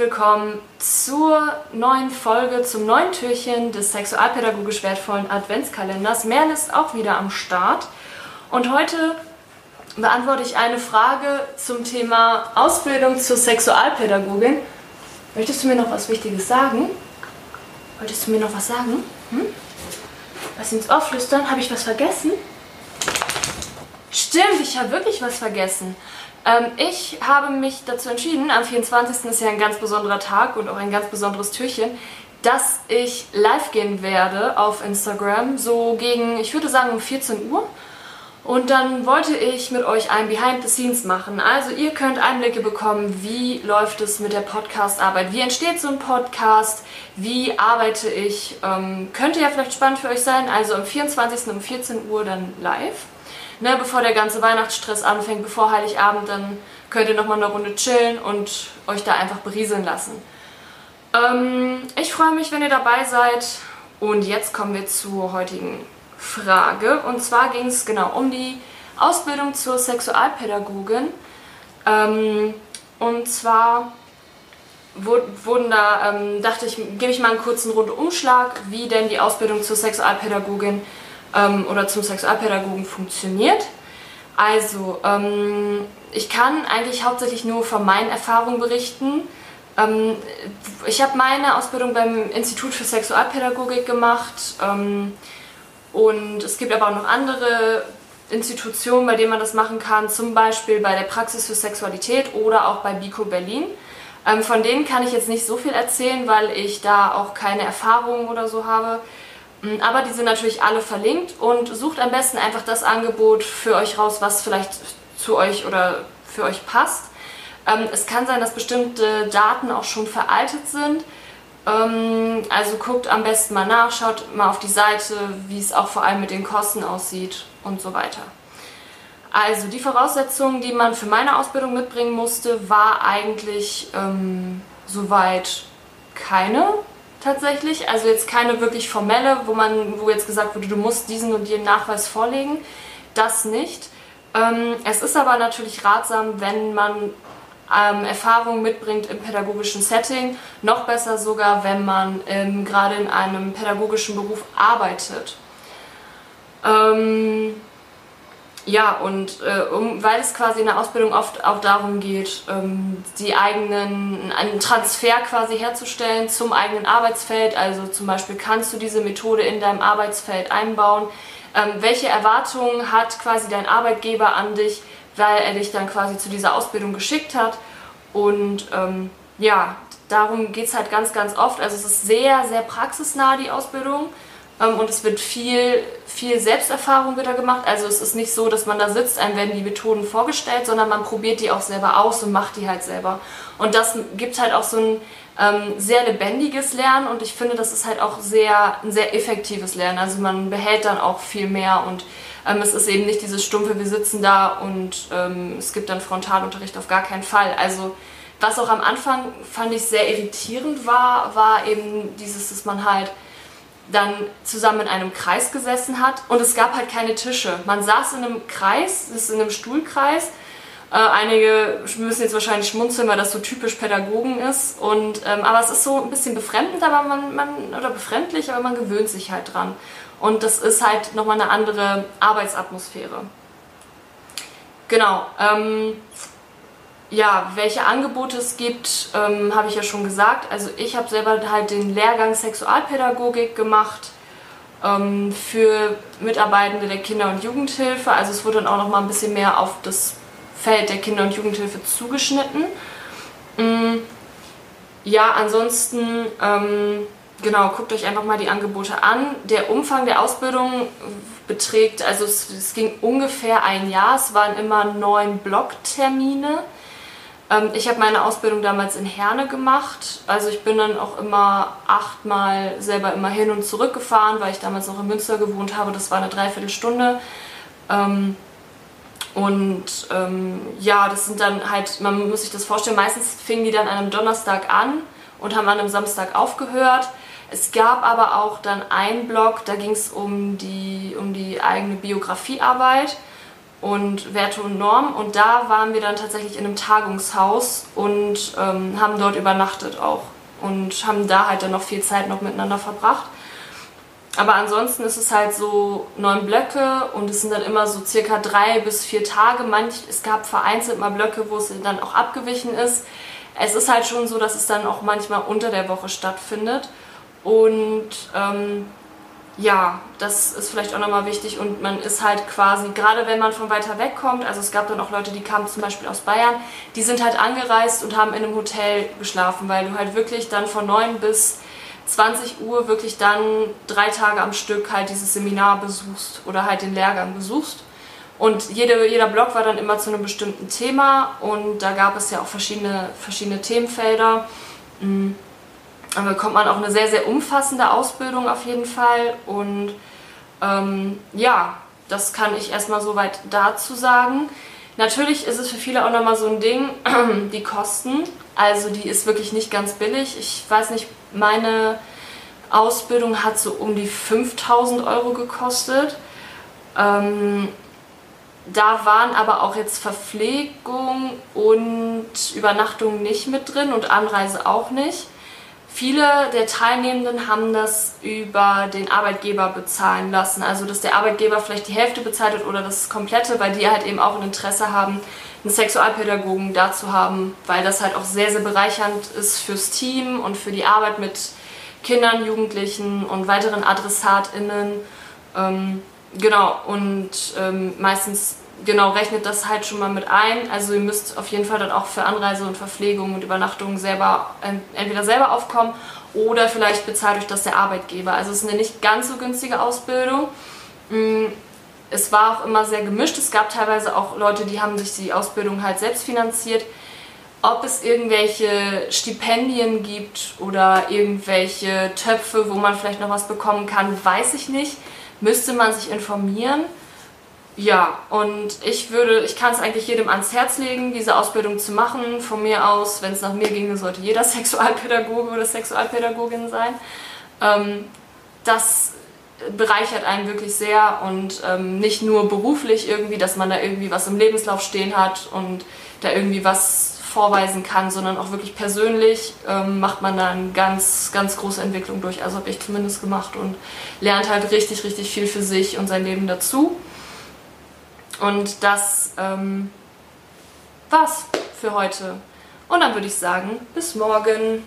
willkommen zur neuen Folge, zum neuen Türchen des sexualpädagogisch wertvollen Adventskalenders. Merle ist auch wieder am Start und heute beantworte ich eine Frage zum Thema Ausbildung zur Sexualpädagogin. Möchtest du mir noch was Wichtiges sagen? Wolltest du mir noch was sagen? Hm? Was ins Ohr flüstern? Habe ich was vergessen? Stimmt, ich habe wirklich was vergessen. Ähm, ich habe mich dazu entschieden, am 24. ist ja ein ganz besonderer Tag und auch ein ganz besonderes Türchen, dass ich live gehen werde auf Instagram, so gegen, ich würde sagen um 14 Uhr. Und dann wollte ich mit euch ein Behind the Scenes machen. Also ihr könnt Einblicke bekommen, wie läuft es mit der Podcast-Arbeit, wie entsteht so ein Podcast, wie arbeite ich. Ähm, könnte ja vielleicht spannend für euch sein. Also am 24. um 14 Uhr dann live ne, bevor der ganze Weihnachtsstress anfängt, bevor Heiligabend, dann könnt ihr nochmal eine Runde chillen und euch da einfach berieseln lassen. Ähm, ich freue mich, wenn ihr dabei seid. Und jetzt kommen wir zur heutigen Frage. Und zwar ging es genau um die Ausbildung zur Sexualpädagogin. Ähm, und zwar wurden da, ähm, dachte ich, gebe ich mal einen kurzen Rundumschlag, wie denn die Ausbildung zur Sexualpädagogin ähm, oder zum Sexualpädagogen funktioniert. Also, ähm, ich kann eigentlich hauptsächlich nur von meinen Erfahrungen berichten. Ähm, ich habe meine Ausbildung beim Institut für Sexualpädagogik gemacht ähm, und es gibt aber auch noch andere Institutionen, bei denen man das machen kann, zum Beispiel bei der Praxis für Sexualität oder auch bei BICO Berlin. Ähm, von denen kann ich jetzt nicht so viel erzählen, weil ich da auch keine Erfahrungen oder so habe. Mm, aber die sind natürlich alle verlinkt und sucht am besten einfach das Angebot für euch raus, was vielleicht zu euch oder für euch passt. Ähm, es kann sein, dass bestimmte Daten auch schon veraltet sind. Ähm, also guckt am besten mal nach, schaut mal auf die Seite, wie es auch vor allem mit den Kosten aussieht und so weiter. Also die Voraussetzungen, die man für meine Ausbildung mitbringen musste, war eigentlich ähm, soweit keine tatsächlich. Also jetzt keine wirklich formelle, wo man, wo jetzt gesagt wurde, du musst diesen und jenen Nachweis vorlegen. Das nicht. Ähm, es ist aber natürlich ratsam, wenn man ähm, Erfahrungen mitbringt im pädagogischen Setting. Noch besser sogar, wenn man ähm, gerade in einem pädagogischen Beruf arbeitet. Ähm, ja, und äh, um, weil es quasi in der Ausbildung oft auch darum geht, ähm, die eigenen, einen Transfer quasi herzustellen zum eigenen Arbeitsfeld. Also zum Beispiel kannst du diese Methode in deinem Arbeitsfeld einbauen. Ähm, welche Erwartungen hat quasi dein Arbeitgeber an dich, weil er dich dann quasi zu dieser Ausbildung geschickt hat? Und ähm, ja, darum geht es halt ganz, ganz oft. Also es ist sehr, sehr praxisnah, die Ausbildung. Ähm, und es wird viel, viel Selbsterfahrung wieder gemacht. Also es ist nicht so, dass man da sitzt, einem werden die Methoden vorgestellt, sondern man probiert die auch selber aus und macht die halt selber. Und das gibt halt auch so ein ähm, sehr lebendiges Lernen und ich finde, das ist halt auch sehr, ein sehr effektives Lernen. Also man behält dann auch viel mehr und ähm, es ist eben nicht dieses stumpfe, wir sitzen da und ähm, es gibt dann Frontalunterricht auf gar keinen Fall. Also was auch am Anfang fand ich sehr irritierend war, war eben dieses, dass man halt dann zusammen in einem Kreis gesessen hat und es gab halt keine Tische. Man saß in einem Kreis, das ist in einem Stuhlkreis. Äh, einige müssen jetzt wahrscheinlich schmunzeln, weil das so typisch Pädagogen ist. Und, ähm, aber es ist so ein bisschen befremdend, aber man, man, oder befremdlich, aber man gewöhnt sich halt dran. Und das ist halt nochmal eine andere Arbeitsatmosphäre. Genau. Ähm, ja, welche Angebote es gibt, ähm, habe ich ja schon gesagt. Also ich habe selber halt den Lehrgang Sexualpädagogik gemacht ähm, für Mitarbeitende der Kinder- und Jugendhilfe. Also es wurde dann auch noch mal ein bisschen mehr auf das Feld der Kinder- und Jugendhilfe zugeschnitten. Ähm, ja, ansonsten, ähm, genau, guckt euch einfach mal die Angebote an. Der Umfang der Ausbildung beträgt, also es, es ging ungefähr ein Jahr. Es waren immer neun Blocktermine. Ähm, ich habe meine Ausbildung damals in Herne gemacht. Also ich bin dann auch immer achtmal selber immer hin und zurück gefahren, weil ich damals noch in Münster gewohnt habe. Das war eine Dreiviertelstunde. Ähm, und ähm, ja, das sind dann halt, man muss sich das vorstellen, meistens fingen die dann an einem Donnerstag an und haben an einem Samstag aufgehört. Es gab aber auch dann einen Blog, da ging es um die, um die eigene Biografiearbeit. Und Werte und Normen. Und da waren wir dann tatsächlich in einem Tagungshaus und ähm, haben dort übernachtet auch und haben da halt dann noch viel Zeit noch miteinander verbracht. Aber ansonsten ist es halt so neun Blöcke und es sind dann immer so circa drei bis vier Tage. Manch, es gab vereinzelt mal Blöcke, wo es dann auch abgewichen ist. Es ist halt schon so, dass es dann auch manchmal unter der Woche stattfindet. Und ähm, ja, das ist vielleicht auch nochmal wichtig und man ist halt quasi, gerade wenn man von weiter weg kommt, also es gab dann auch Leute, die kamen zum Beispiel aus Bayern, die sind halt angereist und haben in einem Hotel geschlafen, weil du halt wirklich dann von 9 bis 20 Uhr wirklich dann drei Tage am Stück halt dieses Seminar besuchst oder halt den Lehrgang besuchst. Und jede, jeder Blog war dann immer zu einem bestimmten Thema und da gab es ja auch verschiedene, verschiedene Themenfelder. Mhm. Dann bekommt man auch eine sehr, sehr umfassende Ausbildung auf jeden Fall. Und ähm, ja, das kann ich erstmal soweit dazu sagen. Natürlich ist es für viele auch nochmal so ein Ding, die Kosten. Also die ist wirklich nicht ganz billig. Ich weiß nicht, meine Ausbildung hat so um die 5000 Euro gekostet. Ähm, da waren aber auch jetzt Verpflegung und Übernachtung nicht mit drin und Anreise auch nicht. Viele der Teilnehmenden haben das über den Arbeitgeber bezahlen lassen. Also, dass der Arbeitgeber vielleicht die Hälfte bezahlt hat oder das komplette, weil die halt eben auch ein Interesse haben, einen Sexualpädagogen da zu haben, weil das halt auch sehr, sehr bereichernd ist fürs Team und für die Arbeit mit Kindern, Jugendlichen und weiteren AdressatInnen. Ähm, genau, und ähm, meistens genau, rechnet das halt schon mal mit ein. Also ihr müsst auf jeden Fall dann auch für Anreise und Verpflegung und Übernachtung selber entweder selber aufkommen oder vielleicht bezahlt euch das der Arbeitgeber. Also es ist eine nicht ganz so günstige Ausbildung. Mm, es war auch immer sehr gemischt. Es gab teilweise auch Leute, die haben sich die Ausbildung halt selbst finanziert. Ob es irgendwelche Stipendien gibt oder irgendwelche Töpfe, wo man vielleicht noch was bekommen kann, weiß ich nicht. Müsste man sich informieren. Ja, und ich würde, ich kann es eigentlich jedem ans Herz legen, diese Ausbildung zu machen. Von mir aus, wenn es nach mir ginge, sollte jeder Sexualpädagoge oder Sexualpädagogin sein. Ähm, das bereichert einen wirklich sehr und ähm, nicht nur beruflich irgendwie, dass man da irgendwie was im Lebenslauf stehen hat und da irgendwie was vorweisen kann, sondern auch wirklich persönlich ähm, macht man da eine ganz, ganz große Entwicklung durch. Also habe ich zumindest gemacht und lernt halt richtig, richtig viel für sich und sein Leben dazu. Und das ähm, war's für heute. Und dann würde ich sagen, bis morgen.